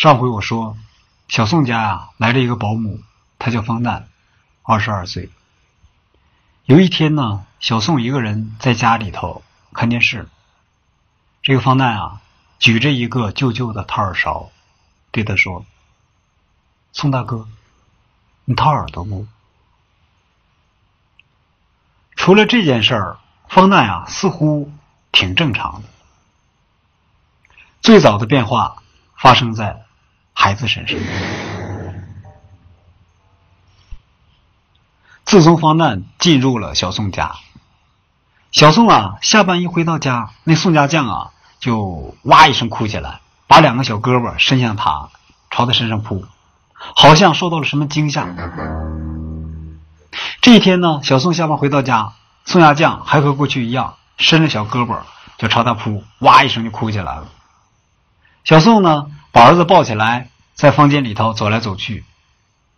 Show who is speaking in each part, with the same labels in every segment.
Speaker 1: 上回我说，小宋家啊来了一个保姆，她叫方旦，二十二岁。有一天呢，小宋一个人在家里头看电视，这个方旦啊举着一个旧旧的掏耳勺，对他说：“宋大哥，你掏耳朵不？”除了这件事儿，方旦呀似乎挺正常的。最早的变化发生在。孩子身上。自从方旦进入了小宋家，小宋啊，下班一回到家，那宋家将啊，就哇一声哭起来，把两个小胳膊伸向他，朝他身上扑，好像受到了什么惊吓。这一天呢，小宋下班回到家，宋家将还和过去一样，伸着小胳膊就朝他扑，哇一声就哭起来了。小宋呢？把儿子抱起来，在房间里头走来走去。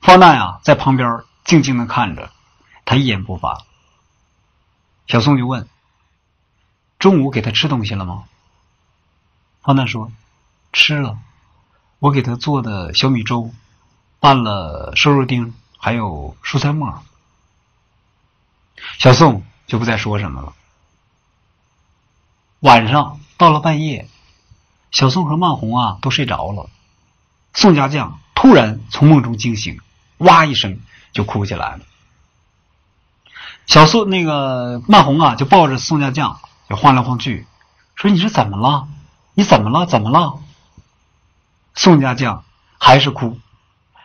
Speaker 1: 方娜呀，在旁边静静的看着，他一言不发。小宋就问：“中午给他吃东西了吗？”方旦说：“吃了，我给他做的小米粥，拌了瘦肉丁，还有蔬菜末。”小宋就不再说什么了。晚上到了半夜。小宋和曼红啊都睡着了，宋家将突然从梦中惊醒，哇一声就哭起来了。小宋那个曼红啊就抱着宋家将就晃来晃去，说：“你是怎么了？你怎么了？怎么了？”宋家将还是哭，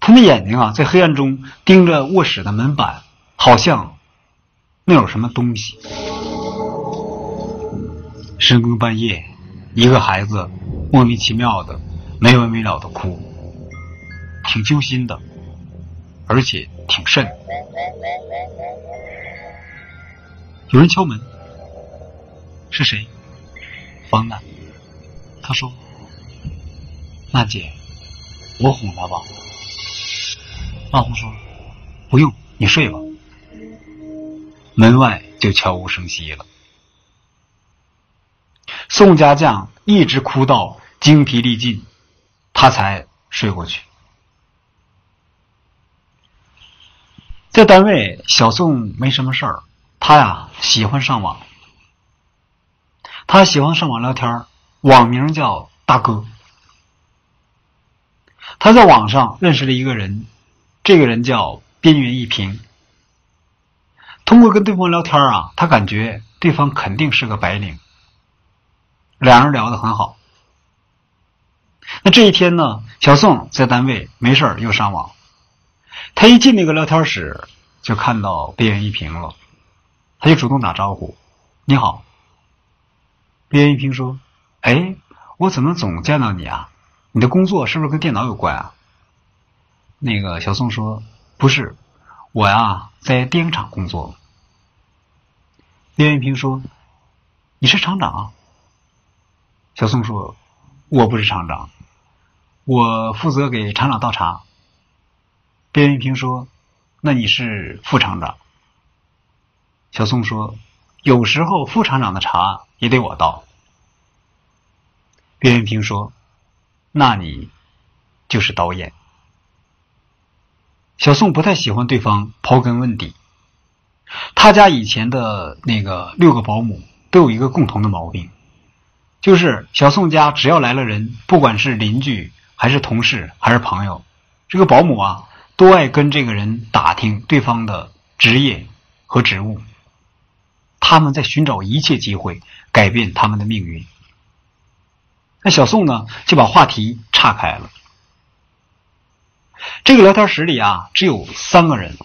Speaker 1: 他那眼睛啊在黑暗中盯着卧室的门板，好像那有什么东西。深更半夜，一个孩子。莫名其妙的，没完没了的哭，挺揪心的，而且挺瘆。有人敲门，是谁？方楠。他说：“娜姐，我哄他吧。”阿红说：“不用，你睡吧。”门外就悄无声息了。宋家将一直哭到精疲力尽，他才睡过去。在单位，小宋没什么事儿，他呀喜欢上网，他喜欢上网聊天网名叫大哥。他在网上认识了一个人，这个人叫边缘一平。通过跟对方聊天啊，他感觉对方肯定是个白领。两人聊得很好。那这一天呢，小宋在单位没事儿又上网。他一进那个聊天室，就看到边缘一平了，他就主动打招呼：“你好。”边缘一平说：“哎，我怎么总见到你啊？你的工作是不是跟电脑有关啊？”那个小宋说：“不是，我呀在电影厂工作。”边缘一平说：“你是厂长？”小宋说：“我不是厂长，我负责给厂长倒茶。”边云平说：“那你是副厂长。”小宋说：“有时候副厂长的茶也得我倒。”边云平说：“那你就是导演。”小宋不太喜欢对方刨根问底。他家以前的那个六个保姆都有一个共同的毛病。就是小宋家，只要来了人，不管是邻居还是同事还是朋友，这个保姆啊，都爱跟这个人打听对方的职业和职务。他们在寻找一切机会改变他们的命运。那小宋呢，就把话题岔开了。这个聊天室里啊，只有三个人，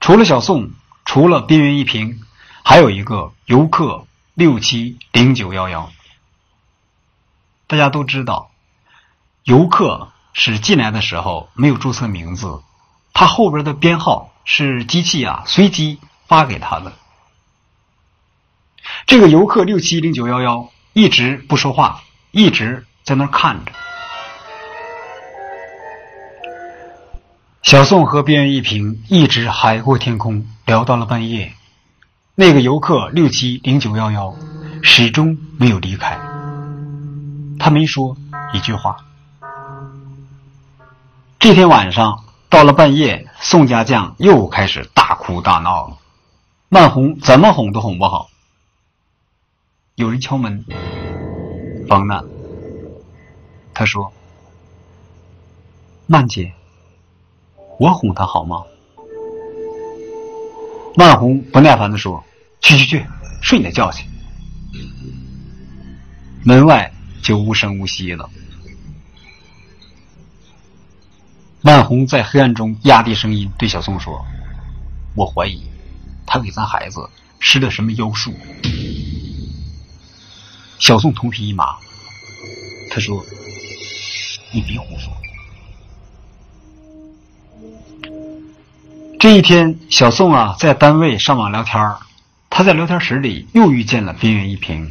Speaker 1: 除了小宋，除了边缘一平，还有一个游客六七零九幺幺。大家都知道，游客是进来的时候没有注册名字，他后边的编号是机器啊随机发给他的。这个游客六七零九幺幺一直不说话，一直在那看着。小宋和边一平一直海阔天空聊到了半夜，那个游客六七零九幺幺始终没有离开。他没说一句话。这天晚上到了半夜，宋家将又开始大哭大闹了。曼红怎么哄都哄不好。有人敲门，方娜，他说：“曼姐，我哄他好吗？”曼红不耐烦的说：“去去去，睡你的觉去。”门外就无声无息了。万红在黑暗中压低声音对小宋说：“我怀疑。”他给咱孩子施了什么妖术？小宋头皮一麻，他说：“你别胡说。”这一天，小宋啊在单位上网聊天他在聊天室里又遇见了边缘一平。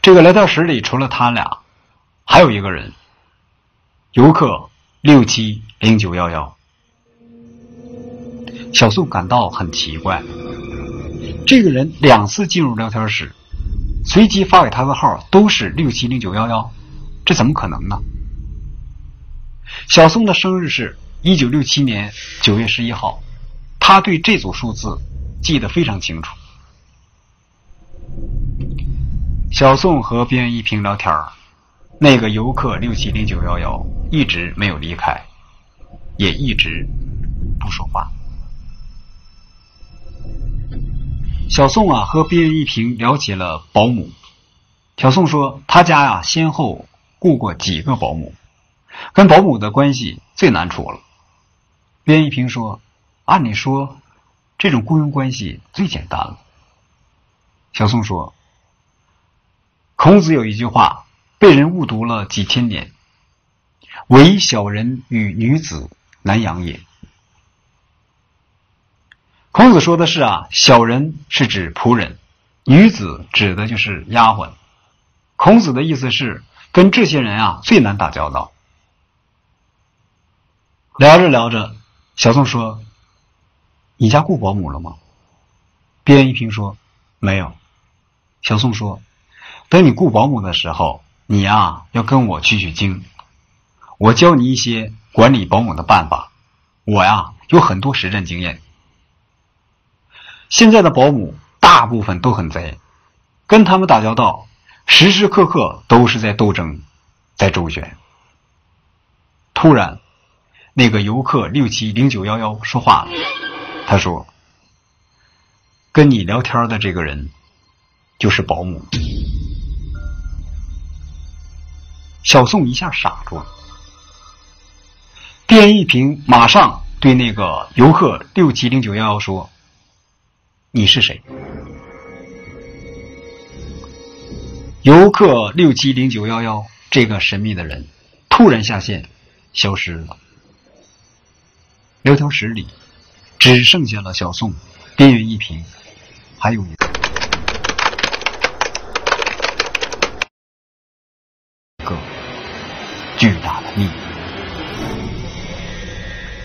Speaker 1: 这个聊天室里除了他俩，还有一个人，游客六七零九幺幺。小宋感到很奇怪，这个人两次进入聊天室，随机发给他的号都是六七零九幺幺，这怎么可能呢？小宋的生日是一九六七年九月十一号，他对这组数字记得非常清楚。小宋和边一平聊天那个游客六七零九幺幺一直没有离开，也一直不说话。小宋啊，和边一平聊起了保姆。小宋说，他家呀，先后雇过几个保姆，跟保姆的关系最难处了。边一平说，按理说，这种雇佣关系最简单了。小宋说，孔子有一句话，被人误读了几千年：“唯小人与女子难养也。”孔子说的是啊，小人是指仆人，女子指的就是丫鬟。孔子的意思是，跟这些人啊最难打交道。聊着聊着，小宋说：“你家雇保姆了吗？”边一平说：“没有。”小宋说：“等你雇保姆的时候，你呀要跟我取取经，我教你一些管理保姆的办法。我呀有很多实战经验。”现在的保姆大部分都很贼，跟他们打交道，时时刻刻都是在斗争，在周旋。突然，那个游客六七零九幺幺说话了，他说：“跟你聊天的这个人，就是保姆。”小宋一下傻住了，边一平马上对那个游客六七零九幺幺说。你是谁？游客六七零九幺幺，这个神秘的人突然下线，消失了。聊天室里只剩下了小宋、边缘一平，还有一个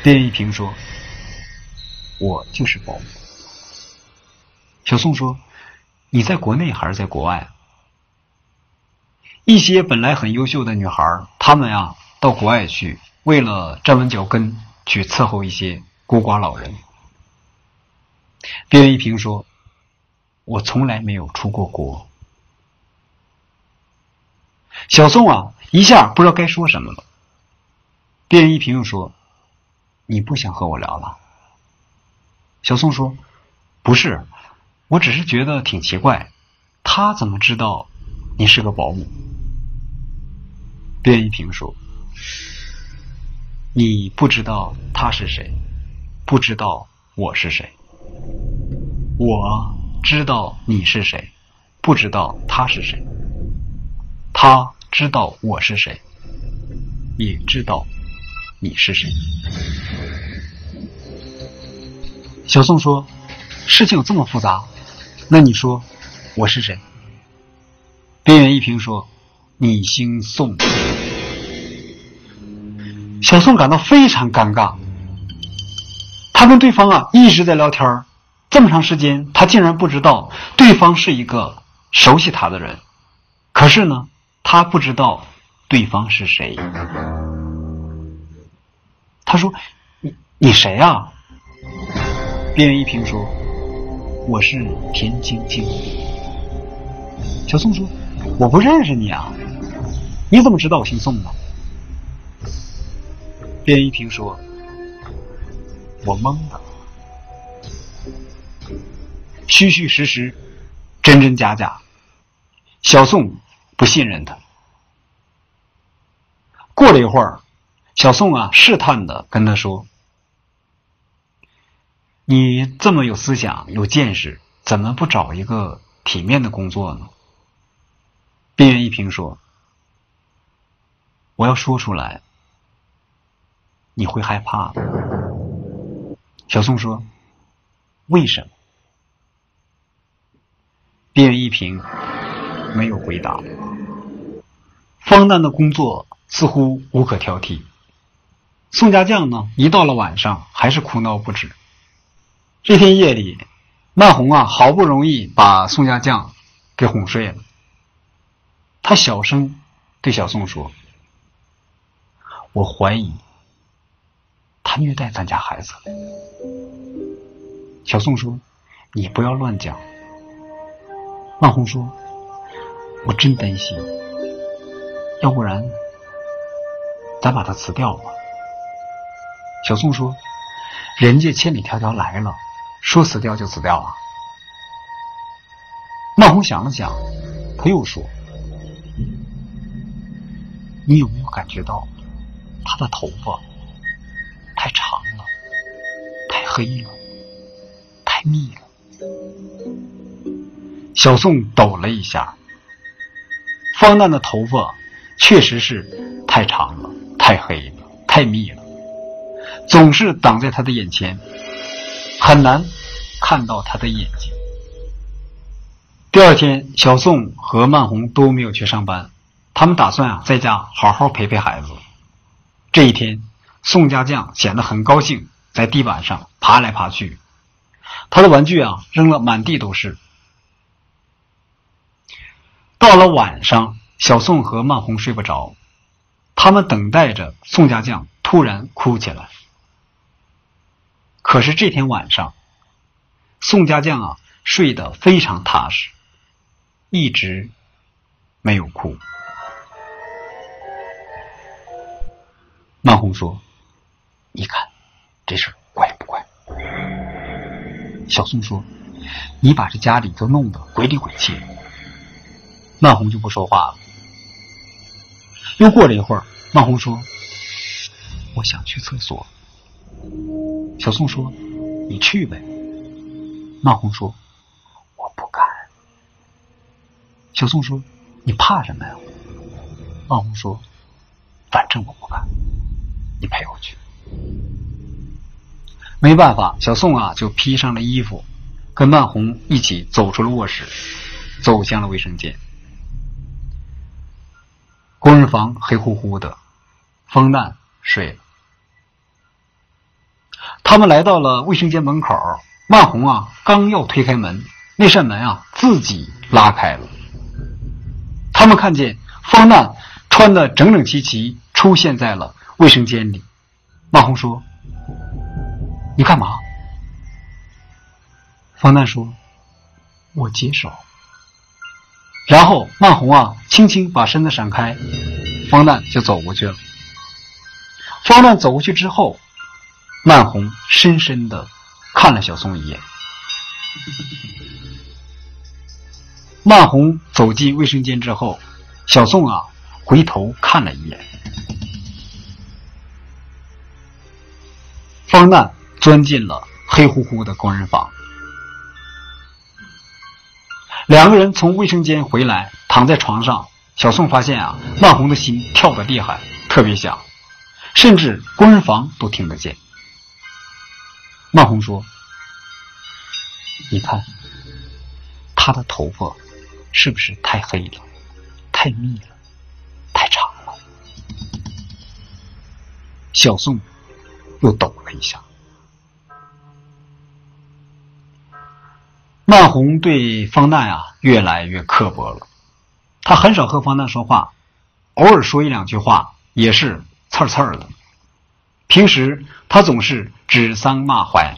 Speaker 1: 边一平说：“我就是保姆。”小宋说：“你在国内还是在国外？”一些本来很优秀的女孩，她们呀到国外去，为了站稳脚跟，去伺候一些孤寡老人。边一平说：“我从来没有出过国。”小宋啊，一下不知道该说什么了。边一平又说：“你不想和我聊了？”小宋说：“不是。”我只是觉得挺奇怪，他怎么知道你是个保姆？边一平说：“你不知道他是谁，不知道我是谁。我知道你是谁，不知道他是谁。他知道我是谁，也知道你是谁。”小宋说：“事情有这么复杂？”那你说我是谁？边缘一平说：“你姓宋。”小宋感到非常尴尬。他跟对方啊一直在聊天这么长时间，他竟然不知道对方是一个熟悉他的人。可是呢，他不知道对方是谁。他说：“你你谁啊？”边一平说：“我是田青青。”小宋说：“我不认识你啊，你怎么知道我姓宋呢？”边一平说：“我懵了，虚虚实实，真真假假。”小宋不信任他。过了一会儿，小宋啊试探的跟他说：“你这么有思想、有见识，怎么不找一个体面的工作呢？”边缘一平说：“我要说出来，你会害怕的。”小宋说：“为什么？”边缘一平没有回答。方丹的工作似乎无可挑剔。宋家将呢，一到了晚上还是哭闹不止。这天夜里，曼红啊，好不容易把宋家将给哄睡了。他小声对小宋说：“我怀疑他虐待咱家孩子。”小宋说：“你不要乱讲。”曼红说：“我真担心。”要不然，咱把他辞掉吧。小宋说：“人家千里迢迢来了，说死掉就死掉啊。”曼红想了想，他又说：“你有没有感觉到他的头发太长了，太黑了，太密了？”小宋抖了一下，方旦的头发。确实是太长了，太黑了，太密了，总是挡在他的眼前，很难看到他的眼睛。第二天，小宋和曼红都没有去上班，他们打算啊在家好好陪陪孩子。这一天，宋家将显得很高兴，在地板上爬来爬去，他的玩具啊扔了满地都是。到了晚上。小宋和曼红睡不着，他们等待着宋家将突然哭起来。可是这天晚上，宋家将啊睡得非常踏实，一直没有哭。曼红说：“你看，这事怪不怪？”小宋说：“你把这家里都弄得鬼里鬼气。”曼红就不说话了。又过了一会儿，曼红说：“我想去厕所。”小宋说：“你去呗。”曼红说：“我不敢。”小宋说：“你怕什么呀？”曼红说：“反正我不敢，你陪我去。”没办法，小宋啊就披上了衣服，跟曼红一起走出了卧室，走向了卫生间。工人房黑乎乎的，方旦睡。他们来到了卫生间门口，曼红啊，刚要推开门，那扇门啊自己拉开了。他们看见方旦穿的整整齐齐出现在了卫生间里。曼红说：“你干嘛？”方旦说：“我接手。”然后曼红啊，轻轻把身子闪开，方旦就走过去了。方旦走过去之后，曼红深深的看了小宋一眼。曼红走进卫生间之后，小宋啊回头看了一眼。方旦钻进了黑乎乎的工人房。两个人从卫生间回来，躺在床上。小宋发现啊，曼红的心跳得厉害，特别响，甚至工人房都听得见。曼红说：“你看，他的头发是不是太黑了、太密了、太长了？”小宋又抖了一下。曼红对方旦呀越来越刻薄了，他很少和方旦说话，偶尔说一两句话也是刺刺的。平时他总是指桑骂槐，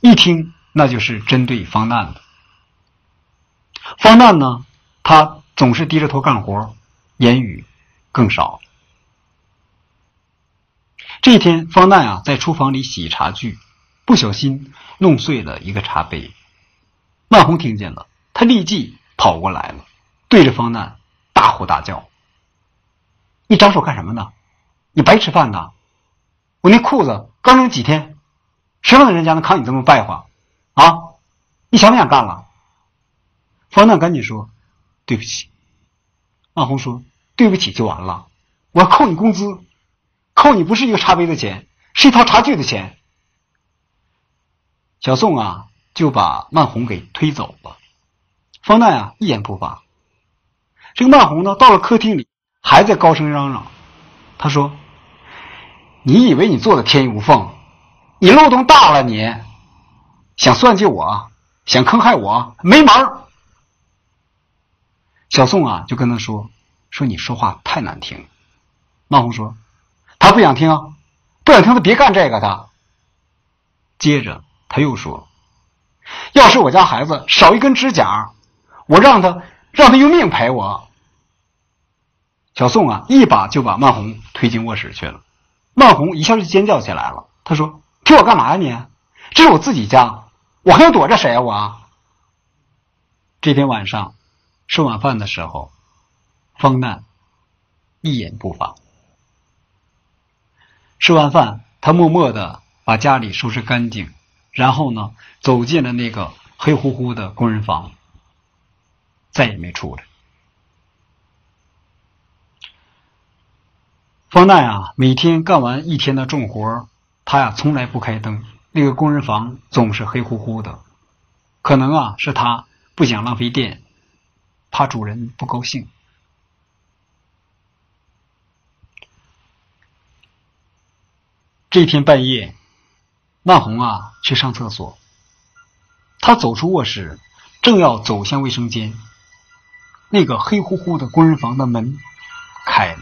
Speaker 1: 一听那就是针对方难的。方难呢，他总是低着头干活，言语更少。这一天，方难啊在厨房里洗茶具，不小心弄碎了一个茶杯。曼红听见了，他立即跑过来了，对着方难大呼大叫：“你长手干什么呢？你白吃饭呢！我那裤子刚扔几天，什么人家能扛你这么败坏？啊！你想不想干了？”方难赶紧说：“对不起。”曼红说：“对不起就完了，我扣你工资。”扣你不是一个茶杯的钱，是一套茶具的钱。小宋啊，就把曼红给推走了。方奈啊，一言不发。这个曼红呢，到了客厅里，还在高声嚷嚷。他说：“你以为你做的天衣无缝？你漏洞大了！你想算计我，想坑害我，没门！”小宋啊，就跟他说：“说你说话太难听。”曼红说。他不想听啊，不想听，他别干这个。他接着他又说：“要是我家孩子少一根指甲，我让他让他用命赔我。”小宋啊，一把就把曼红推进卧室去了。曼红一下就尖叫起来了。他说：“踢我干嘛呀你？这是我自己家，我还要躲着谁啊我？”这天晚上吃晚饭的时候，方难一言不发。吃完饭，他默默的把家里收拾干净，然后呢，走进了那个黑乎乎的工人房，再也没出来。方奈啊，每天干完一天的重活，他呀从来不开灯，那个工人房总是黑乎乎的，可能啊是他不想浪费电，怕主人不高兴。这天半夜，万红啊去上厕所。他走出卧室，正要走向卫生间，那个黑乎乎的工人房的门开了。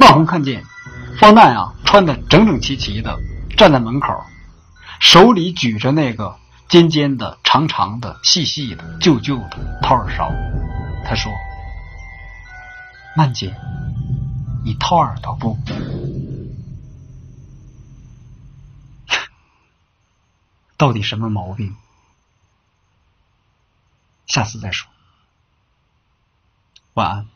Speaker 1: 曼红看见方奈啊穿的整整齐齐的站在门口，手里举着那个尖尖的、长长的、细细的、旧旧的掏耳勺。他说：“曼姐，你掏耳朵不？” 到底什么毛病？下次再说。晚安。